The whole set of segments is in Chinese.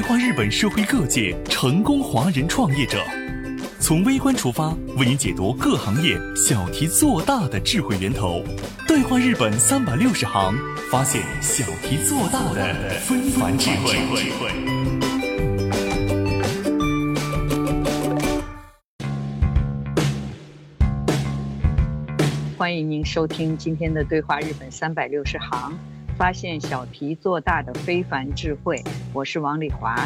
对话日本社会各界成功华人创业者，从微观出发，为您解读各行业小题做大的智慧源头。对话日本三百六十行，发现小题做大的非凡智慧。欢迎您收听今天的对话日本三百六十行，发现小题做大的非凡智慧。我是王丽华。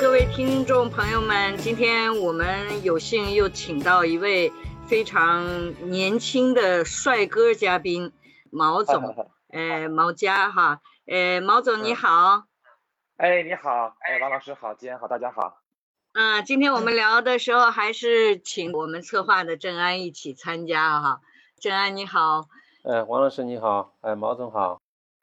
各位听众朋友们，今天我们有幸又请到一位非常年轻的帅哥嘉宾，毛总，呃，毛家哈，呃，毛总你好。哎，你好，哎，王老师好，今天好，大家好。嗯，今天我们聊的时候还是请我们策划的郑安一起参加哈。郑安你好，呃，王老师你好，哎，毛总好。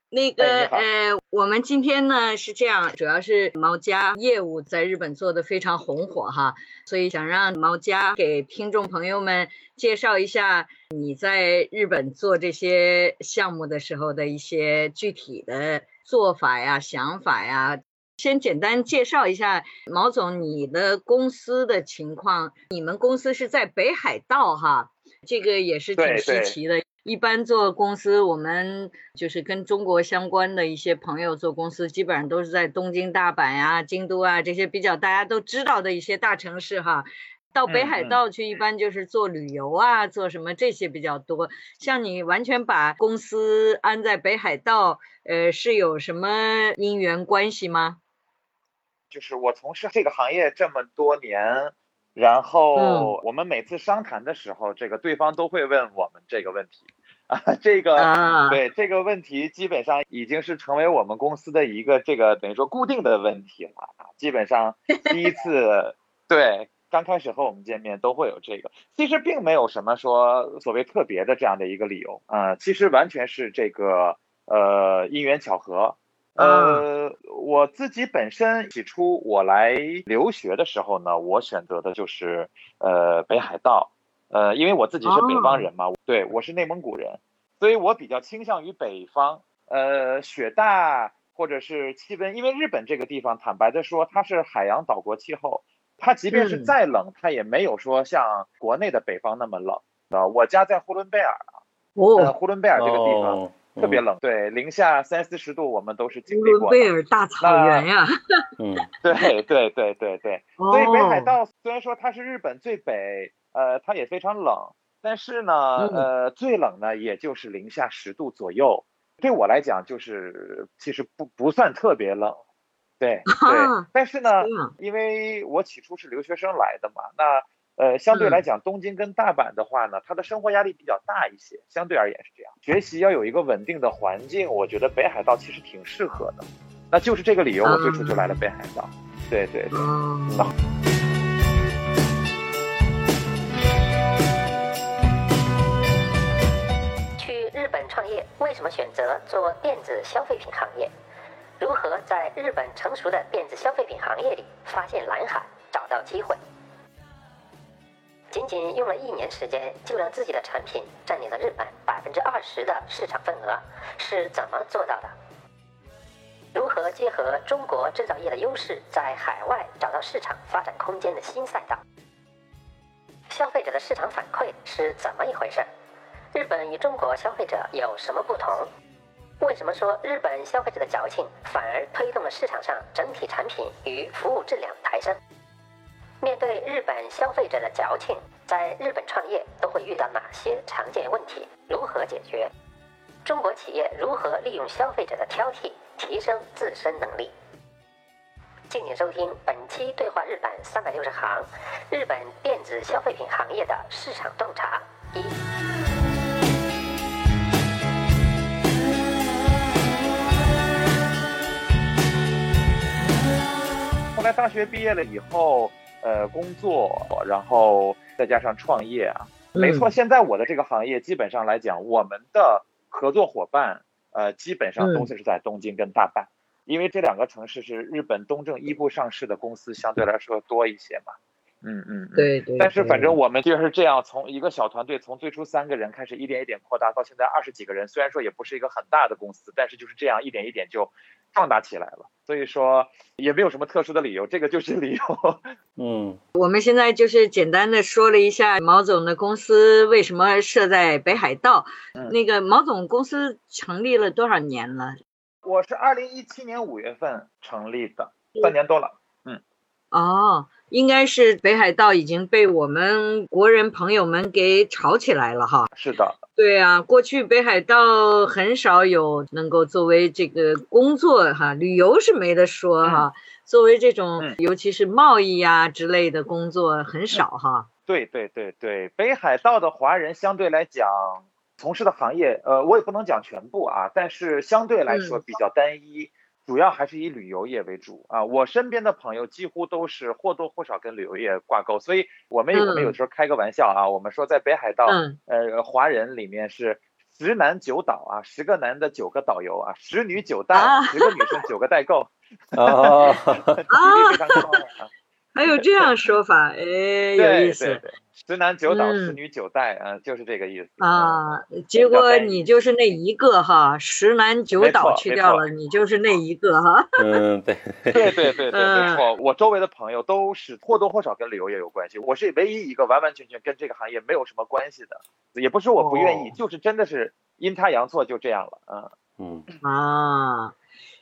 那个呃，我们今天呢是这样，主要是毛家业务在日本做的非常红火哈，所以想让毛家给听众朋友们介绍一下你在日本做这些项目的时候的一些具体的做法呀、想法呀。先简单介绍一下毛总，你的公司的情况。你们公司是在北海道哈，这个也是挺稀奇的。一般做公司，我们就是跟中国相关的一些朋友做公司，基本上都是在东京、大阪呀、京都啊这些比较大家都知道的一些大城市哈。到北海道去，一般就是做旅游啊，做什么这些比较多。像你完全把公司安在北海道，呃，是有什么因缘关系吗？就是我从事这个行业这么多年，然后我们每次商谈的时候，这个对方都会问我们这个问题啊，这个对这个问题基本上已经是成为我们公司的一个这个等于说固定的问题了啊。基本上 第一次对刚开始和我们见面都会有这个，其实并没有什么说所谓特别的这样的一个理由啊，其实完全是这个呃因缘巧合。呃，我自己本身起初我来留学的时候呢，我选择的就是呃北海道，呃，因为我自己是北方人嘛，对我是内蒙古人，所以我比较倾向于北方，呃，雪大或者是气温，因为日本这个地方，坦白的说，它是海洋岛国气候，它即便是再冷，它也没有说像国内的北方那么冷。啊。我家在呼伦贝尔啊，呃，呼伦贝尔这个地方。特别冷，对，零下三四十度，我们都是经历过。贝尔大草原呀，嗯，对对对对对，所以北海道虽然说它是日本最北，呃，它也非常冷，但是呢，呃，最冷呢也就是零下十度左右，对我来讲就是其实不不算特别冷，对对，但是呢，因为我起初是留学生来的嘛，那。呃，相对来讲，东京跟大阪的话呢，它的生活压力比较大一些，相对而言是这样。学习要有一个稳定的环境，我觉得北海道其实挺适合的。那就是这个理由，我最初就来了北海道。对对对。去日本创业，为什么选择做电子消费品行业？如何在日本成熟的电子消费品行业里发现蓝海，找到机会？仅仅用了一年时间，就让自己的产品占领了日本百分之二十的市场份额，是怎么做到的？如何结合中国制造业的优势，在海外找到市场发展空间的新赛道？消费者的市场反馈是怎么一回事？日本与中国消费者有什么不同？为什么说日本消费者的矫情反而推动了市场上整体产品与服务质量抬升？面对日本消费者的矫情，在日本创业都会遇到哪些常见问题？如何解决？中国企业如何利用消费者的挑剔提升自身能力？敬请收听本期对话日本三百六十行，日本电子消费品行业的市场洞察一。后来大学毕业了以后，呃，工作，然后再加上创业啊，没错，现在我的这个行业基本上来讲，我们的合作伙伴，呃，基本上都是在东京跟大阪，因为这两个城市是日本东证一部上市的公司，相对来说多一些嘛。嗯嗯，对对。但是反正我们就是这样，从一个小团队，从最初三个人开始，一点一点扩大到现在二十几个人。虽然说也不是一个很大的公司，但是就是这样一点一点就壮大起来了。所以说也没有什么特殊的理由，这个就是 理由。嗯，我们现在就是简单的说了一下毛总的公司为什么设在北海道。那个毛总公司成立了多少年了？我是二零一七年五月份成立的，三年多了。嗯。哦。应该是北海道已经被我们国人朋友们给炒起来了哈。是的，对啊，过去北海道很少有能够作为这个工作哈，旅游是没得说哈。作为这种尤其是贸易呀之类的工作很少哈。对对对对，北海道的华人相对来讲从事的行业，呃，我也不能讲全部啊，但是相对来说比较单一。主要还是以旅游业为主。啊，我身边的朋友几乎都是或多或少跟旅游业挂钩，所以我们我们有时候开个玩笑啊，我们说在北海道，呃，华人里面是十男九导啊，十个男的九个导游啊，十女九代，十个女生九个代购，啊，比例非常高啊，还有这样说法，哎，有意思。十男九倒，十女九代，啊，就是这个意思啊。结果你就是那一个哈，十男九倒去掉了，你就是那一个哈。嗯，对，对对对 对，没错。我周围的朋友都是或多或少跟旅游业有关系，我是唯一一个完完全全跟这个行业没有什么关系的。也不是我不愿意，就是真的是阴差阳错就这样了。嗯嗯啊，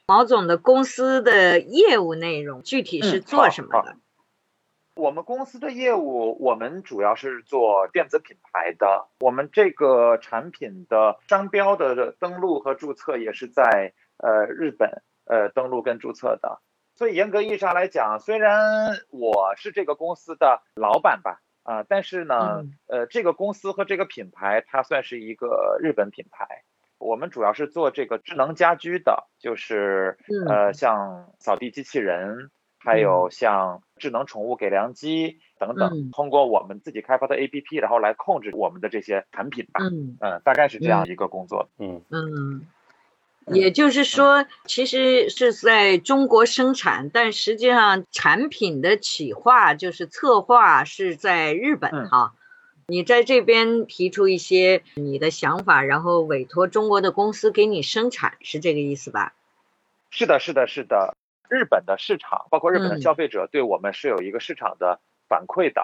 毛总的公司的业务内容具体是做什么的？我们公司的业务，我们主要是做电子品牌的。我们这个产品的商标的登录和注册也是在呃日本呃登录跟注册的。所以严格意义上来讲，虽然我是这个公司的老板吧，啊，但是呢，呃，这个公司和这个品牌它算是一个日本品牌。我们主要是做这个智能家居的，就是呃像扫地机器人。还有像智能宠物给粮机等等，通过我们自己开发的 APP，然后来控制我们的这些产品吧。嗯嗯，大概是这样一个工作。嗯嗯，也就是说，其实是在中国生产，但实际上产品的企划就是策划是在日本哈。你在这边提出一些你的想法，然后委托中国的公司给你生产，是这个意思吧？是的，是的，是的。日本的市场，包括日本的消费者，对我们是有一个市场的反馈的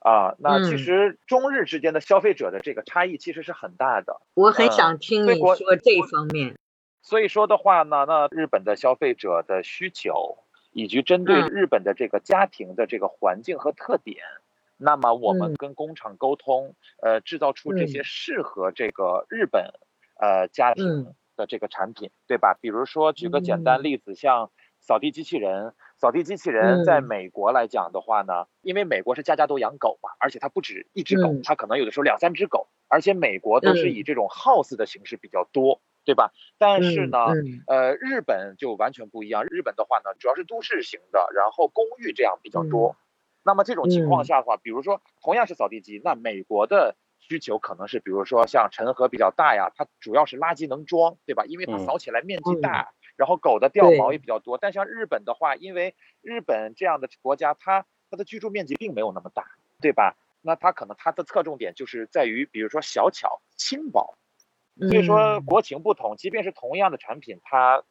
啊。那其实中日之间的消费者的这个差异其实是很大的。我很想听你说这方面。所以说的话呢，那日本的消费者的需求，以及针对日本的这个家庭的这个环境和特点，那么我们跟工厂沟通，呃，制造出这些适合这个日本呃家庭的这个产品，对吧？比如说举个简单例子，像。扫地机器人，扫地机器人在美国来讲的话呢，因为美国是家家都养狗嘛，而且它不止一只狗，它可能有的时候两三只狗，而且美国都是以这种 house 的形式比较多，对吧？但是呢，呃，日本就完全不一样，日本的话呢，主要是都市型的，然后公寓这样比较多。那么这种情况下的话，比如说同样是扫地机，那美国的需求可能是，比如说像陈河比较大呀，它主要是垃圾能装，对吧？因为它扫起来面积大。然后狗的掉毛也比较多，但像日本的话，因为日本这样的国家，它它的居住面积并没有那么大，对吧？那它可能它的侧重点就是在于，比如说小巧轻薄，所以说国情不同，即便是同样的产品，它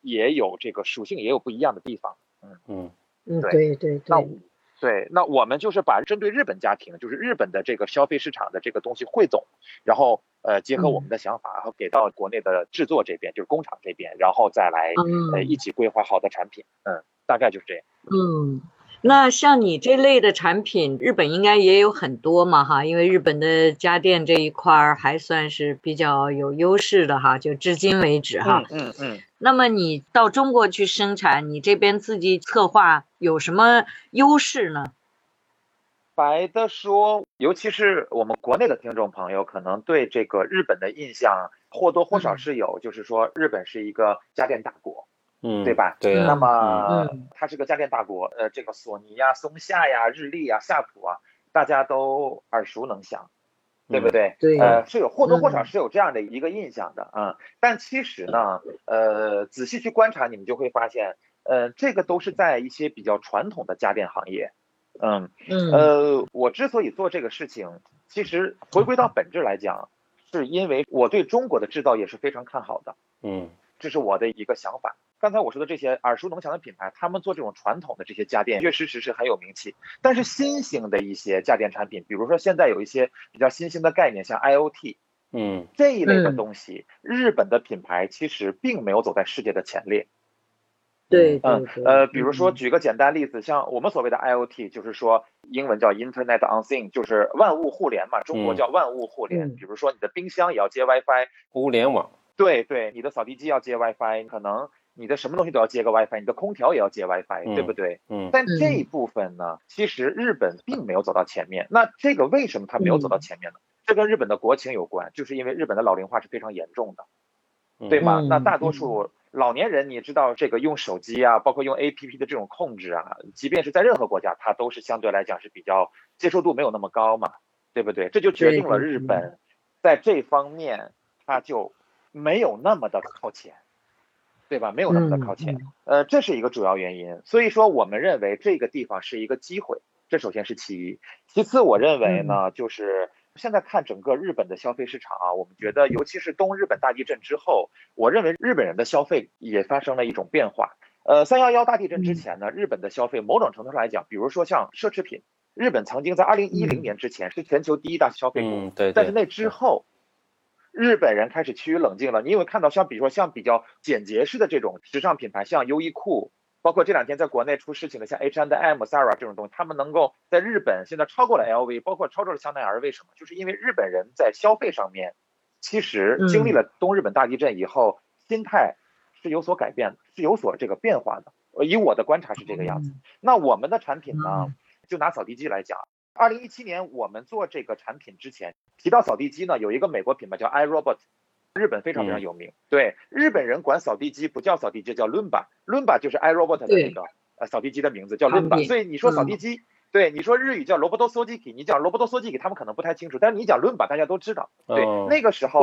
也有这个属性也有不一样的地方。嗯嗯嗯，对对对。对，那我们就是把针对日本家庭，就是日本的这个消费市场的这个东西汇总，然后呃结合我们的想法，然后给到国内的制作这边，就是工厂这边，然后再来呃一起规划好的产品，嗯，大概就是这样。嗯。那像你这类的产品，日本应该也有很多嘛，哈，因为日本的家电这一块儿还算是比较有优势的哈，就至今为止哈。嗯嗯。那么你到中国去生产，你这边自己策划有什么优势呢？白的说，尤其是我们国内的听众朋友，可能对这个日本的印象或多或少是有，就是说日本是一个家电大国。嗯，对吧？对。那么它是个家电大国，呃，这个索尼呀、松下呀、日立啊、夏普啊，大家都耳熟能详，对不对？对。呃，是有或多或少是有这样的一个印象的啊。但其实呢，呃，仔细去观察，你们就会发现，呃，这个都是在一些比较传统的家电行业。嗯嗯。呃，我之所以做这个事情，其实回归到本质来讲，是因为我对中国的制造业是非常看好的。嗯。这是我的一个想法。刚才我说的这些耳熟能详的品牌，他们做这种传统的这些家电，确实实是很有名气。但是新型的一些家电产品，比如说现在有一些比较新兴的概念，像 IOT，嗯，这一类的东西，日本的品牌其实并没有走在世界的前列。对，嗯，呃，比如说举个简单例子，像我们所谓的 IOT，就是说英文叫 Internet on Thing，就是万物互联嘛，中国叫万物互联。比如说你的冰箱也要接 WiFi，物联网。对对，你的扫地机要接 WiFi，可能你的什么东西都要接个 WiFi，你的空调也要接 WiFi，对不对？嗯。但这一部分呢，其实日本并没有走到前面。那这个为什么它没有走到前面呢？这跟日本的国情有关，就是因为日本的老龄化是非常严重的，对吗？那大多数老年人，你知道这个用手机啊，包括用 APP 的这种控制啊，即便是在任何国家，它都是相对来讲是比较接受度没有那么高嘛，对不对？这就决定了日本在这方面它就。没有那么的靠前，对吧？没有那么的靠前，呃，这是一个主要原因。所以说，我们认为这个地方是一个机会，这首先是其一。其次，我认为呢，就是现在看整个日本的消费市场啊，我们觉得，尤其是东日本大地震之后，我认为日本人的消费也发生了一种变化。呃，三幺幺大地震之前呢，日本的消费某种程度上来讲，比如说像奢侈品，日本曾经在二零一零年之前是全球第一大消费国，对，但是那之后。日本人开始趋于冷静了。你有没有看到，像比如说像比较简洁式的这种时尚品牌，像优衣库，包括这两天在国内出事情的像 H&M、Zara 这种东西，他们能够在日本现在超过了 LV，包括超过了香奈儿，为什么？就是因为日本人在消费上面，其实经历了东日本大地震以后，心态是有所改变的，是有所这个变化的。以我的观察是这个样子。那我们的产品呢，就拿扫地机来讲。二零一七年，我们做这个产品之前提到扫地机呢，有一个美国品牌叫 iRobot，日本非常非常有名。对，日本人管扫地机不叫扫地机，叫 Lumba，Lumba 就是 iRobot 的那个呃扫地机的名字叫 Lumba。所以你说扫地机，对，你说日语叫罗伯多掃地机，你讲罗伯多扫地机，他们可能不太清楚，但是你讲 Lumba，大家都知道。对，那个时候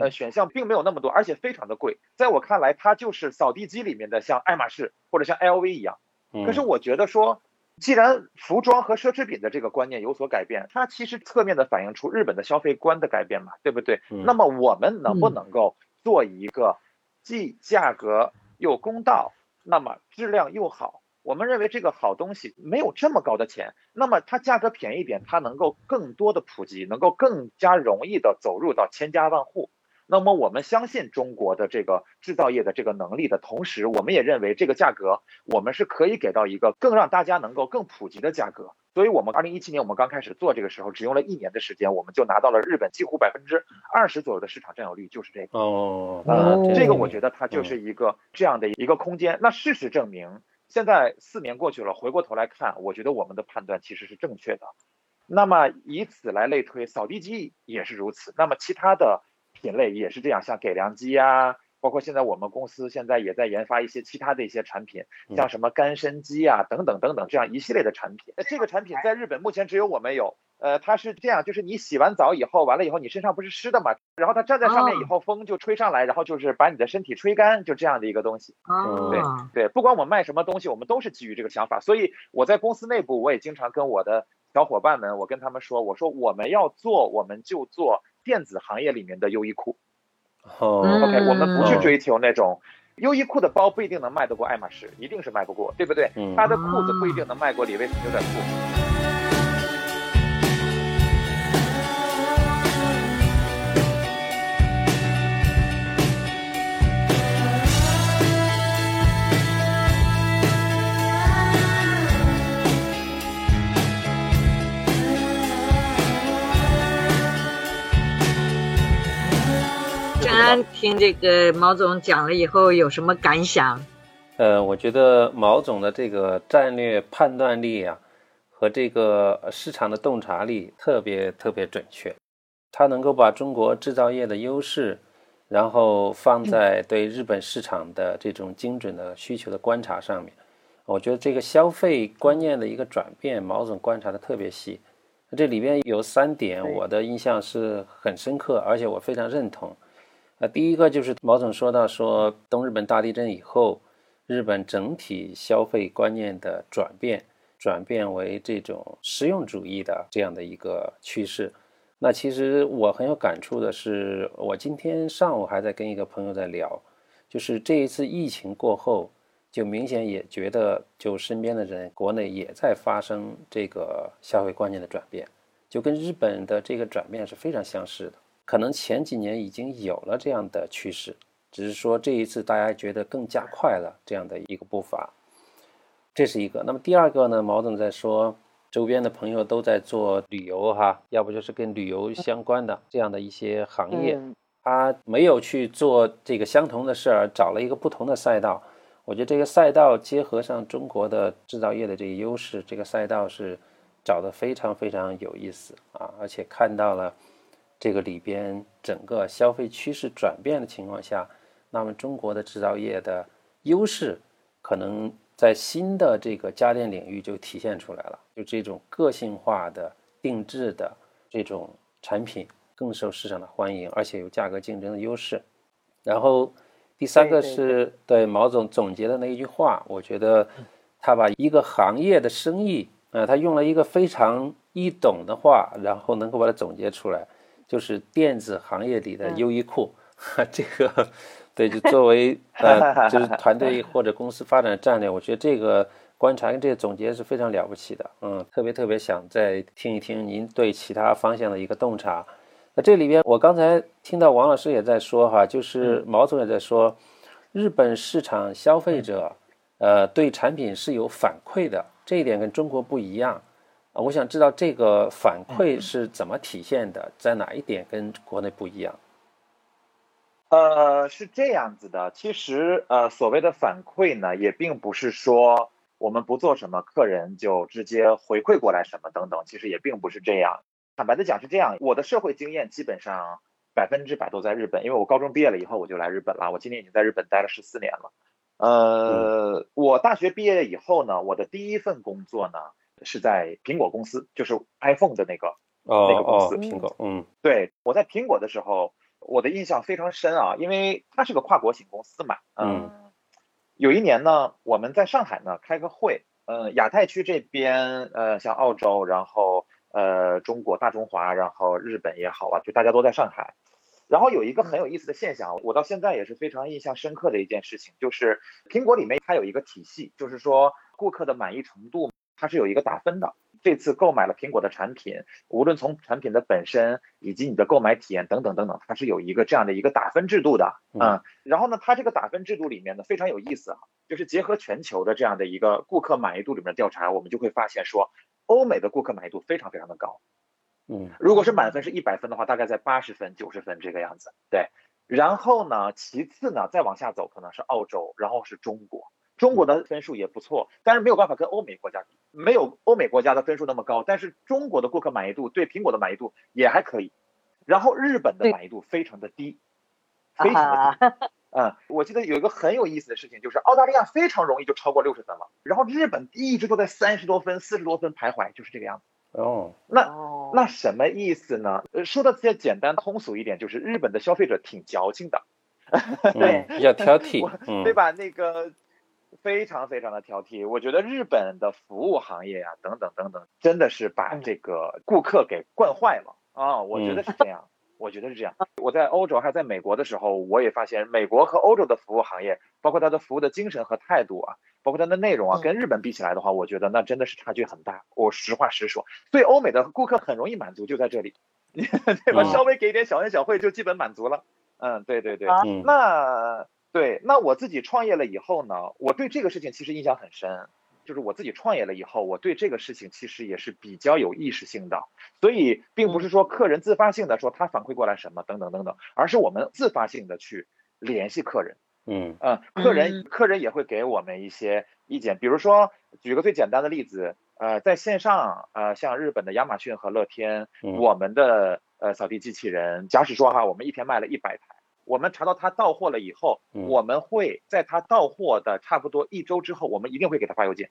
呃选项并没有那么多，而且非常的贵。在我看来，它就是扫地机里面的像爱马仕或者像 LV 一样。可是我觉得说。既然服装和奢侈品的这个观念有所改变，它其实侧面的反映出日本的消费观的改变嘛，对不对？那么我们能不能够做一个既价格又公道，那么质量又好？我们认为这个好东西没有这么高的钱，那么它价格便宜一点，它能够更多的普及，能够更加容易的走入到千家万户。那么我们相信中国的这个制造业的这个能力的同时，我们也认为这个价格我们是可以给到一个更让大家能够更普及的价格。所以，我们二零一七年我们刚开始做这个时候，只用了一年的时间，我们就拿到了日本几乎百分之二十左右的市场占有率，就是这个。哦，呃，这个我觉得它就是一个这样的一个空间。那事实证明，现在四年过去了，回过头来看，我觉得我们的判断其实是正确的。那么以此来类推，扫地机也是如此。那么其他的。品类也是这样，像给粮机啊，包括现在我们公司现在也在研发一些其他的一些产品，像什么干身机啊等等等等这样一系列的产品。这个产品在日本目前只有我们有，呃，它是这样，就是你洗完澡以后，完了以后你身上不是湿的嘛，然后它站在上面以后，风就吹上来，然后就是把你的身体吹干，就这样的一个东西。对对，不管我们卖什么东西，我们都是基于这个想法，所以我在公司内部我也经常跟我的小伙伴们，我跟他们说，我说我们要做，我们就做。电子行业里面的优衣库，OK，我们不去追求那种优衣库的包不一定能卖得过爱马仕，一定是卖不过，对不对？他的裤子不一定能卖过李维斯牛仔裤。听这个毛总讲了以后有什么感想？呃，我觉得毛总的这个战略判断力啊，和这个市场的洞察力特别特别准确。他能够把中国制造业的优势然后放在对日本市场的这种精准的需求的观察上面。我觉得这个消费观念的一个转变，毛总观察的特别细。这里边有三点，我的印象是很深刻，而且我非常认同。第一个就是毛总说到说东日本大地震以后，日本整体消费观念的转变，转变为这种实用主义的这样的一个趋势。那其实我很有感触的是，我今天上午还在跟一个朋友在聊，就是这一次疫情过后。就明显也觉得，就身边的人，国内也在发生这个消费观念的转变，就跟日本的这个转变是非常相似的。可能前几年已经有了这样的趋势，只是说这一次大家觉得更加快了这样的一个步伐，这是一个。那么第二个呢？毛总在说，周边的朋友都在做旅游哈，要不就是跟旅游相关的这样的一些行业，他没有去做这个相同的事儿，找了一个不同的赛道。我觉得这个赛道结合上中国的制造业的这个优势，这个赛道是找的非常非常有意思啊！而且看到了这个里边整个消费趋势转变的情况下，那么中国的制造业的优势可能在新的这个家电领域就体现出来了，就这种个性化的定制的这种产品更受市场的欢迎，而且有价格竞争的优势，然后。第三个是对毛总总结的那一句话，我觉得他把一个行业的生意，呃，他用了一个非常易懂的话，然后能够把它总结出来，就是电子行业里的优衣库。这个对，就作为 呃，就是团队或者公司发展战略，我觉得这个观察跟这个总结是非常了不起的。嗯，特别特别想再听一听您对其他方向的一个洞察。那这里边，我刚才听到王老师也在说哈，就是毛总也在说，日本市场消费者，呃，对产品是有反馈的，这一点跟中国不一样啊。我想知道这个反馈是怎么体现的，在哪一点跟国内不一样？呃，是这样子的，其实呃，所谓的反馈呢，也并不是说我们不做什么，客人就直接回馈过来什么等等，其实也并不是这样。坦白的讲是这样，我的社会经验基本上百分之百都在日本，因为我高中毕业了以后我就来日本了，我今年已经在日本待了十四年了。呃，我大学毕业以后呢，我的第一份工作呢是在苹果公司，就是 iPhone 的那个那个公司。苹果，嗯，对，我在苹果的时候，我的印象非常深啊，因为它是个跨国型公司嘛。嗯。有一年呢，我们在上海呢开个会，嗯，亚太区这边，呃，像澳洲，然后。呃，中国大中华，然后日本也好啊，就大家都在上海。然后有一个很有意思的现象，我到现在也是非常印象深刻的一件事情，就是苹果里面它有一个体系，就是说顾客的满意程度它是有一个打分的。这次购买了苹果的产品，无论从产品的本身以及你的购买体验等等等等，它是有一个这样的一个打分制度的。嗯，然后呢，它这个打分制度里面呢非常有意思啊，就是结合全球的这样的一个顾客满意度里面的调查，我们就会发现说。欧美的顾客满意度非常非常的高，嗯，如果是满分是一百分的话，大概在八十分、九十分这个样子。对，然后呢，其次呢，再往下走可能是澳洲，然后是中国。中国的分数也不错，但是没有办法跟欧美国家比，没有欧美国家的分数那么高。但是中国的顾客满意度对苹果的满意度也还可以。然后日本的满意度非常的低，非常的低。嗯，我记得有一个很有意思的事情，就是澳大利亚非常容易就超过六十分了，然后日本一直都在三十多分、四十多分徘徊，就是这个样子。哦，那那什么意思呢？呃，说的再简单通俗一点，就是日本的消费者挺矫情的，对，比较挑剔，对吧？那个非常非常的挑剔。我觉得日本的服务行业呀，等等等等，真的是把这个顾客给惯坏了啊！我觉得是这样。我觉得是这样。我在欧洲还在美国的时候，我也发现美国和欧洲的服务行业，包括它的服务的精神和态度啊，包括它的内容啊，跟日本比起来的话，我觉得那真的是差距很大。我实话实说，所以欧美的顾客很容易满足，就在这里，对吧？稍微给点小恩小惠就基本满足了。嗯，对对对。那对，那我自己创业了以后呢，我对这个事情其实印象很深。就是我自己创业了以后，我对这个事情其实也是比较有意识性的，所以并不是说客人自发性的说他反馈过来什么等等等等，而是我们自发性的去联系客人，嗯。嗯，客人客人也会给我们一些意见，比如说举个最简单的例子，呃，在线上，呃，像日本的亚马逊和乐天，我们的呃扫地机器人，假使说哈，我们一天卖了一百台，我们查到他到货了以后，我们会在他到货的差不多一周之后，我们一定会给他发邮件，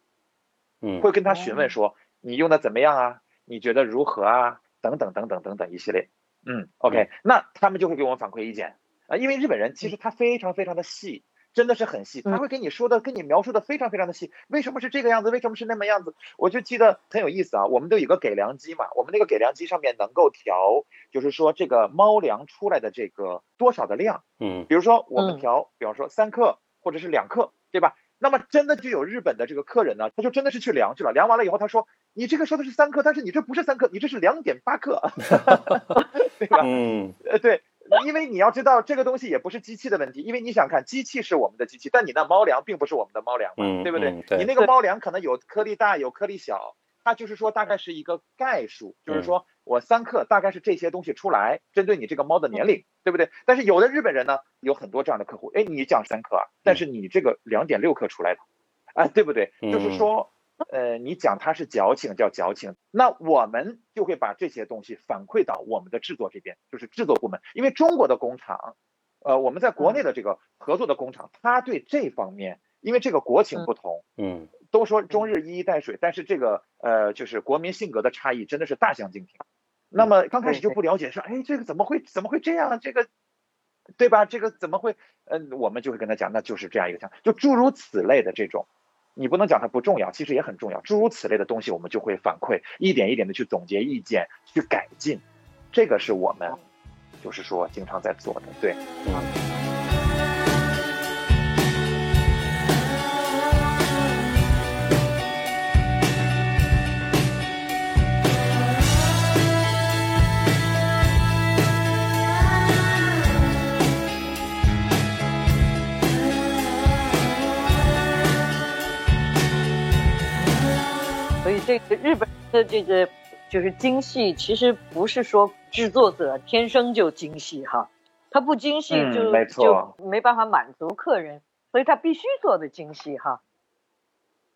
嗯，会跟他询问说你用的怎么样啊？你觉得如何啊？等等等等等等一系列，嗯，OK，那他们就会给我们反馈意见啊，因为日本人其实他非常非常的细。真的是很细，他会给你说的，跟你描述的非常非常的细。为什么是这个样子？为什么是那么样子？我就记得很有意思啊。我们都有个给粮机嘛，我们那个给粮机上面能够调，就是说这个猫粮出来的这个多少的量。嗯，比如说我们调，比方说三克或者是两克，对吧？那么真的就有日本的这个客人呢，他就真的是去量去了，量完了以后他说，你这个说的是三克，但是你这不是三克，你这是两点八克，对吧？嗯，呃，对。因为你要知道，这个东西也不是机器的问题，因为你想看，机器是我们的机器，但你那猫粮并不是我们的猫粮嘛，对不对？你那个猫粮可能有颗粒大，有颗粒小，它就是说大概是一个概数，就是说我三克大概是这些东西出来，针对你这个猫的年龄，对不对？但是有的日本人呢，有很多这样的客户，哎，你讲三克啊，但是你这个两点六克出来的，哎，对不对？就是说。呃，你讲他是矫情，叫矫情，那我们就会把这些东西反馈到我们的制作这边，就是制作部门。因为中国的工厂，呃，我们在国内的这个合作的工厂，他对这方面，因为这个国情不同，嗯，都说中日一衣带水，但是这个呃，就是国民性格的差异真的是大相径庭。那么刚开始就不了解，说，哎，这个怎么会怎么会这样？这个，对吧？这个怎么会？嗯，我们就会跟他讲，那就是这样一个情况，就诸如此类的这种。你不能讲它不重要，其实也很重要。诸如此类的东西，我们就会反馈，一点一点的去总结意见，去改进。这个是我们，就是说经常在做的，对。嗯这个日本的这个就是精细，其实不是说制作者天生就精细哈，他不精细就就没办法满足客人，所以他必须做的精细哈。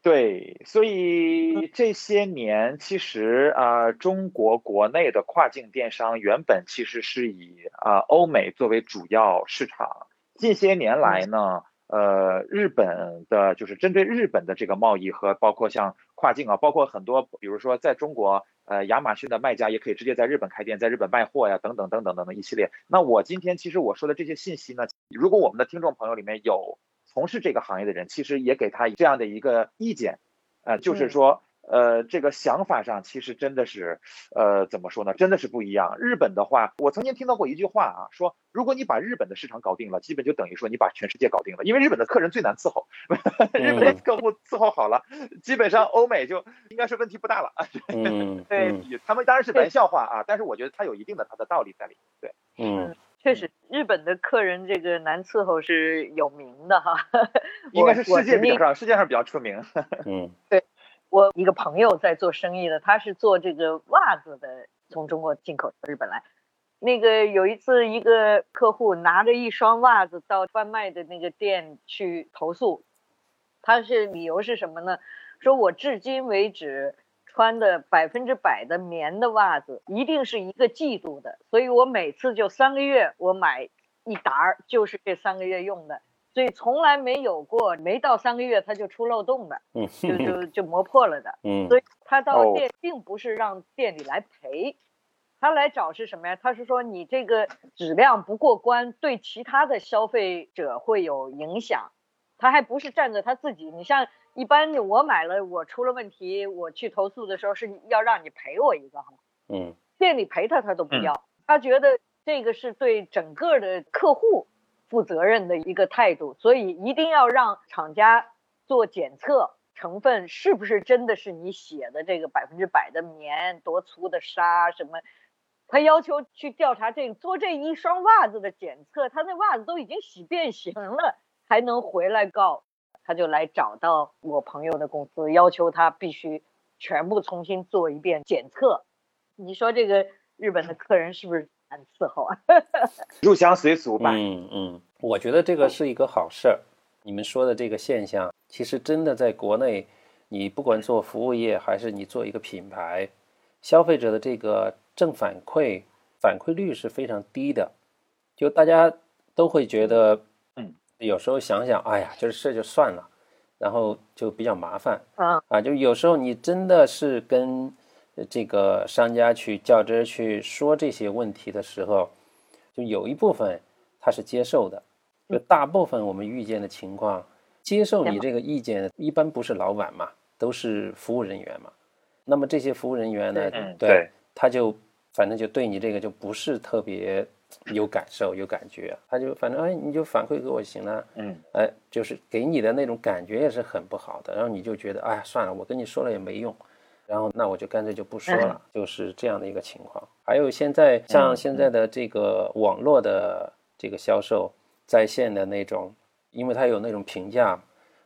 对，所以这些年其实啊，中国国内的跨境电商原本其实是以啊欧美作为主要市场，近些年来呢。呃，日本的就是针对日本的这个贸易和包括像跨境啊，包括很多，比如说在中国，呃，亚马逊的卖家也可以直接在日本开店，在日本卖货呀，等等等等等等一系列。那我今天其实我说的这些信息呢，如果我们的听众朋友里面有从事这个行业的人，其实也给他这样的一个意见，呃，就是说。呃，这个想法上其实真的是，呃，怎么说呢？真的是不一样。日本的话，我曾经听到过一句话啊，说如果你把日本的市场搞定了，基本就等于说你把全世界搞定了，因为日本的客人最难伺候，日本的客户伺候好了，基本上欧美就应该是问题不大了。嗯，对他们当然是玩笑话啊，但是我觉得它有一定的它的道理在里面。对，嗯，确实，日本的客人这个难伺候是有名的哈，应该是世界比较上世界上比较出名。嗯，对。我一个朋友在做生意的，他是做这个袜子的，从中国进口到日本来。那个有一次，一个客户拿着一双袜子到贩卖的那个店去投诉，他是理由是什么呢？说我至今为止穿的百分之百的棉的袜子，一定是一个季度的，所以我每次就三个月，我买一沓儿，就是这三个月用的。所以从来没有过，没到三个月他就出漏洞的，就 就就磨破了的。嗯，所以他到店并不是让店里来赔，他来找是什么呀？他是说你这个质量不过关，对其他的消费者会有影响。他还不是站在他自己，你像一般我买了我出了问题，我去投诉的时候是要让你赔我一个哈。嗯，店里赔他他都不要，他觉得这个是对整个的客户。负责任的一个态度，所以一定要让厂家做检测，成分是不是真的是你写的这个百分之百的棉，多粗的纱什么？他要求去调查这个做这一双袜子的检测，他那袜子都已经洗变形了，还能回来告？他就来找到我朋友的公司，要求他必须全部重新做一遍检测。你说这个日本的客人是不是？很伺候啊，入乡随俗吧。嗯嗯，我觉得这个是一个好事儿。你们说的这个现象，其实真的在国内，你不管做服务业还是你做一个品牌，消费者的这个正反馈反馈率是非常低的。就大家都会觉得，嗯，有时候想想，哎呀，这事就算了，然后就比较麻烦啊啊，就有时候你真的是跟这个商家去较真去说这些问题的时候，就有一部分他是接受的，就大部分我们遇见的情况，接受你这个意见一般不是老板嘛，都是服务人员嘛。那么这些服务人员呢，对，他就反正就对你这个就不是特别有感受、有感觉，他就反正哎，你就反馈给我行了，嗯，哎，就是给你的那种感觉也是很不好的，然后你就觉得哎算了，我跟你说了也没用，然后那我就干脆就不说了，就是这样的一个情况。还有现在像现在的这个网络的这个销售在线的那种，因为它有那种评价。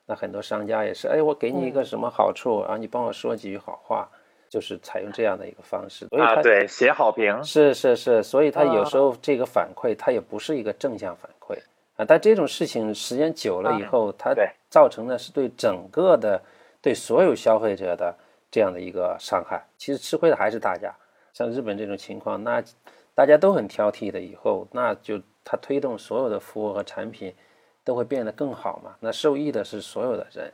那很多商家也是，哎，我给你一个什么好处，然后你帮我说几句好话，就是采用这样的一个方式。啊，对，写好评。是是是，所以他有时候这个反馈，他也不是一个正向反馈啊。但这种事情时间久了以后，它造成的是对整个的、对所有消费者的这样的一个伤害。其实吃亏的还是大家。像日本这种情况，那大家都很挑剔的，以后那就他推动所有的服务和产品。都会变得更好嘛？那受益的是所有的人。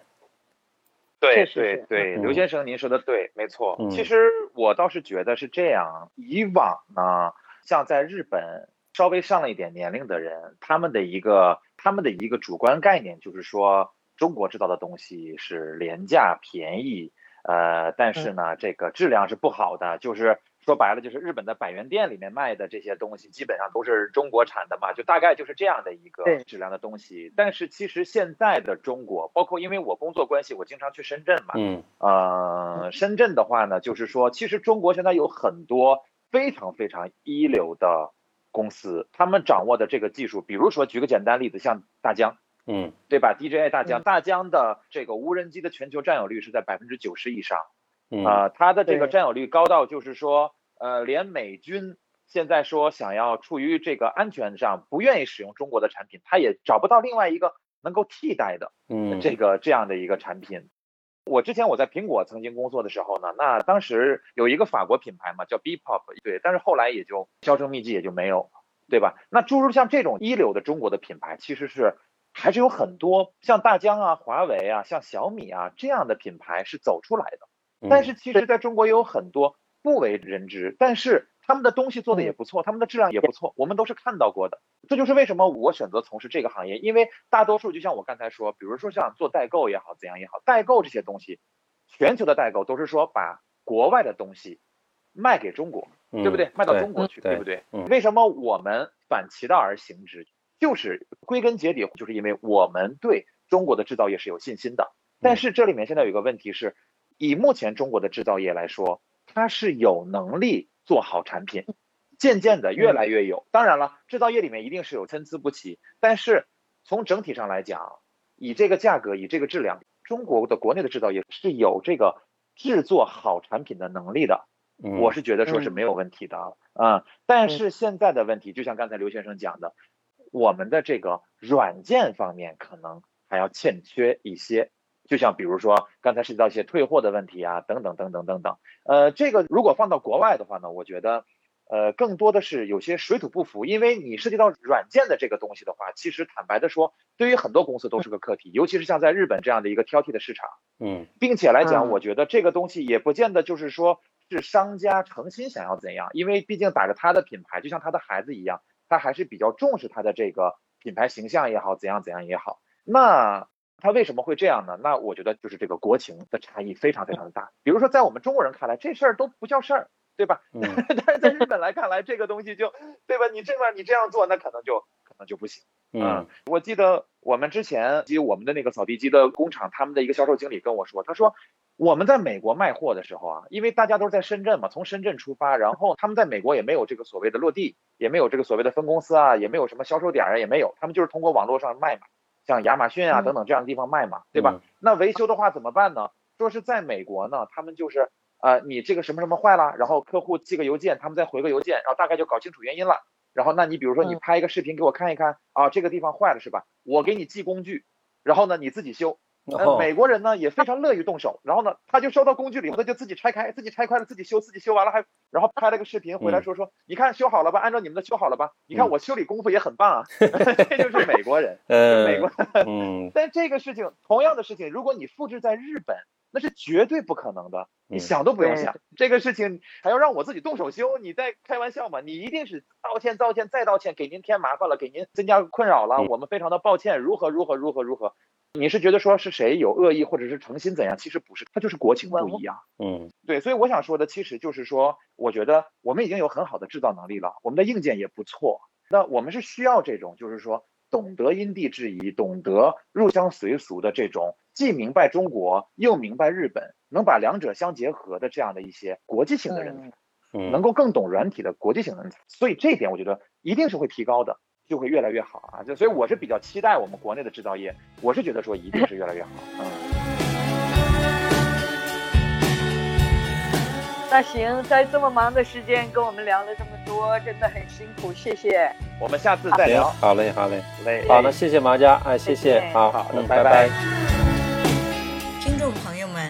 对对对，刘先生，您说的对，没错。其实我倒是觉得是这样。以往呢，像在日本稍微上了一点年龄的人，他们的一个他们的一个主观概念就是说，中国制造的东西是廉价便宜，呃，但是呢，这个质量是不好的，就是。说白了就是日本的百元店里面卖的这些东西，基本上都是中国产的嘛，就大概就是这样的一个质量的东西。但是其实现在的中国，包括因为我工作关系，我经常去深圳嘛，嗯，呃，深圳的话呢，就是说，其实中国现在有很多非常非常一流的公司，他们掌握的这个技术，比如说举个简单例子，像大疆，嗯，对吧？DJI 大疆，大疆的这个无人机的全球占有率是在百分之九十以上，啊，它的这个占有率高到就是说。呃，连美军现在说想要出于这个安全上不愿意使用中国的产品，他也找不到另外一个能够替代的，嗯，这个这样的一个产品。我之前我在苹果曾经工作的时候呢，那当时有一个法国品牌嘛，叫 B Pop，对，但是后来也就销声匿迹，也就没有，对吧？那诸如像这种一流的中国的品牌，其实是还是有很多，像大疆啊、华为啊、像小米啊这样的品牌是走出来的。但是其实在中国也有很多。不为人知，但是他们的东西做的也不错，他们的质量也不错，我们都是看到过的。这就是为什么我选择从事这个行业，因为大多数就像我刚才说，比如说像做代购也好，怎样也好，代购这些东西，全球的代购都是说把国外的东西卖给中国，对不对？卖到中国去，对不对？为什么我们反其道而行之？就是归根结底，就是因为我们对中国的制造业是有信心的。但是这里面现在有一个问题是，以目前中国的制造业来说。它是有能力做好产品，渐渐的越来越有。当然了，制造业里面一定是有参差不齐，但是从整体上来讲，以这个价格，以这个质量，中国的国内的制造业是有这个制作好产品的能力的。我是觉得说是没有问题的啊。但是现在的问题，就像刚才刘先生讲的，我们的这个软件方面可能还要欠缺一些。就像比如说刚才涉及到一些退货的问题啊，等等等等等等。呃，这个如果放到国外的话呢，我觉得，呃，更多的是有些水土不服，因为你涉及到软件的这个东西的话，其实坦白的说，对于很多公司都是个课题，尤其是像在日本这样的一个挑剔的市场，嗯，并且来讲，我觉得这个东西也不见得就是说是商家诚心想要怎样，因为毕竟打着他的品牌，就像他的孩子一样，他还是比较重视他的这个品牌形象也好，怎样怎样也好，那。他为什么会这样呢？那我觉得就是这个国情的差异非常非常的大。比如说，在我们中国人看来，这事儿都不叫事儿，对吧？但是在日本来看来，这个东西就，对吧？你这边你这样做，那可能就可能就不行。嗯，我记得我们之前及我们的那个扫地机的工厂，他们的一个销售经理跟我说，他说我们在美国卖货的时候啊，因为大家都是在深圳嘛，从深圳出发，然后他们在美国也没有这个所谓的落地，也没有这个所谓的分公司啊，也没有什么销售点啊，也没有，他们就是通过网络上卖嘛。像亚马逊啊等等这样的地方卖嘛，对吧？那维修的话怎么办呢？说是在美国呢，他们就是呃，你这个什么什么坏了，然后客户寄个邮件，他们再回个邮件，然后大概就搞清楚原因了。然后那你比如说你拍一个视频给我看一看啊，这个地方坏了是吧？我给你寄工具，然后呢你自己修，呃，美国人呢也非常乐于动手，然后呢，他就收到工具了以后，他就自己拆开，自己拆开了，自己修，自己修完了还，然后拍了个视频回来说说，你看修好了吧？按照你们的修好了吧？你看我修理功夫也很棒啊，这就是美国人，美国，嗯，但这个事情，同样的事情，如果你复制在日本，那是绝对不可能的，你想都不用想，这个事情还要让我自己动手修，你在开玩笑吗？你一定是道歉，道歉再道歉，给您添麻烦了，给您增加困扰了，我们非常的抱歉，如何如何如何如何。你是觉得说是谁有恶意或者是诚心怎样？其实不是，他就是国情不一样。嗯，对，所以我想说的其实就是说，我觉得我们已经有很好的制造能力了，我们的硬件也不错。那我们是需要这种，就是说懂得因地制宜、懂得入乡随俗的这种，既明白中国又明白日本，能把两者相结合的这样的一些国际性的人才，能够更懂软体的国际性人才。所以这一点我觉得一定是会提高的。就会越来越好啊！就所以我是比较期待我们国内的制造业，我是觉得说一定是越来越好。嗯。那行，在这么忙的时间跟我们聊了这么多，真的很辛苦，谢谢。我们下次再聊。好嘞，好嘞，好嘞。好的，谢谢毛家，哎，谢谢，好好的，拜拜。听众朋友们，